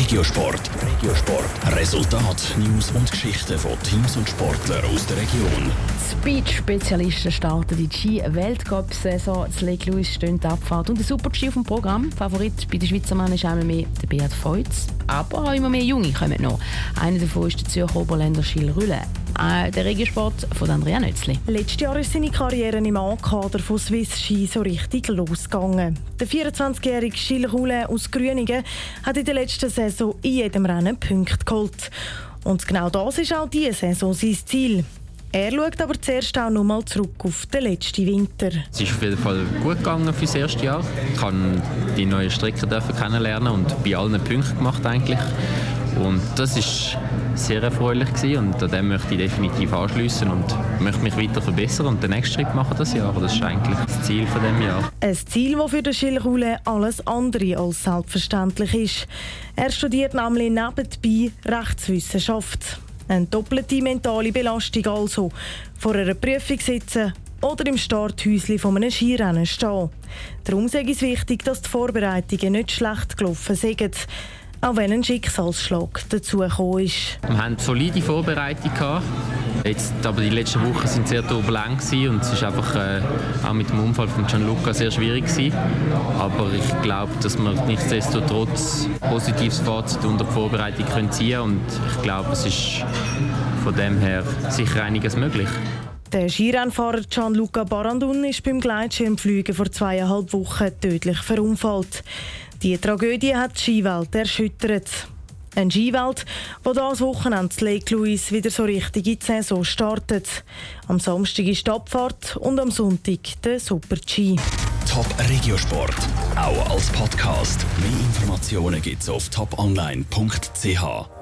Regiosport. Regiosport. Resultat, News und Geschichten von Teams und Sportlern aus der Region. Speed-Spezialisten starten die Ski-Weltcup-Saison. Das Lake Louis steht Abfahrt und der Super-G auf dem Programm. Favorit bei den Schweizer Männern ist einmal mehr der Beat Feutz. Aber auch immer mehr Junge kommen noch. Einer davon ist der Zürcher Oberländer Gilles Rülle. Äh, der Regiosport von Andrea Nötzli. Letztes Jahr ist seine Karriere im A-Kader von Swiss Ski so richtig losgegangen. Der 24-jährige Gilles Rülle aus Grüningen hat in der letzten Saison in jedem Rennen Punkte geholt. Und genau das ist auch diese Saison sein Ziel. Er schaut aber zuerst auch noch mal zurück auf den letzten Winter. Es ist auf jeden Fall gut gegangen für das erste Jahr. Ich durfte die neuen Strecken kennenlernen und bei allen Punkten gemacht eigentlich. Und das ist sehr erfreulich gewesen und an dem möchte ich definitiv anschließen und möchte mich weiter verbessern und den nächsten Schritt machen das Jahr. Das ist eigentlich das Ziel von dem Jahr. Ein Ziel, das für den Gilles alles andere als selbstverständlich ist. Er studiert nämlich nebenbei Rechtswissenschaft. Eine doppelte mentale Belastung also. Vor einer Prüfung sitzen oder im Starthäuschen von einem Skirennen stehen. Darum ist es wichtig, dass die Vorbereitungen nicht schlecht gelaufen sind. Auch wenn ein Schicksalsschlag dazu gekommen ist. Wir hatten solide Vorbereitung. Jetzt, aber die letzten Wochen waren sehr turbulent und es war einfach äh, auch mit dem Unfall von Gianluca sehr schwierig gewesen. Aber ich glaube, dass wir nichtsdestotrotz positives Fazit unter der Vorbereitung können ziehen und ich glaube, es ist von dem her sicher einiges möglich. Der Skirennfahrer Gianluca Barandun ist beim Gleitschirmfliegen vor zweieinhalb Wochen tödlich verunfallt. Die Tragödie hat die Skiwelt erschüttert. Eine Skiwelt, die dieses Wochenende Lake Louise wieder so richtig in die Saison startet. Am Samstag ist die Abfahrt und am Sonntag der Super-G. Top Regiosport, auch als Podcast. Mehr Informationen gibt es auf toponline.ch.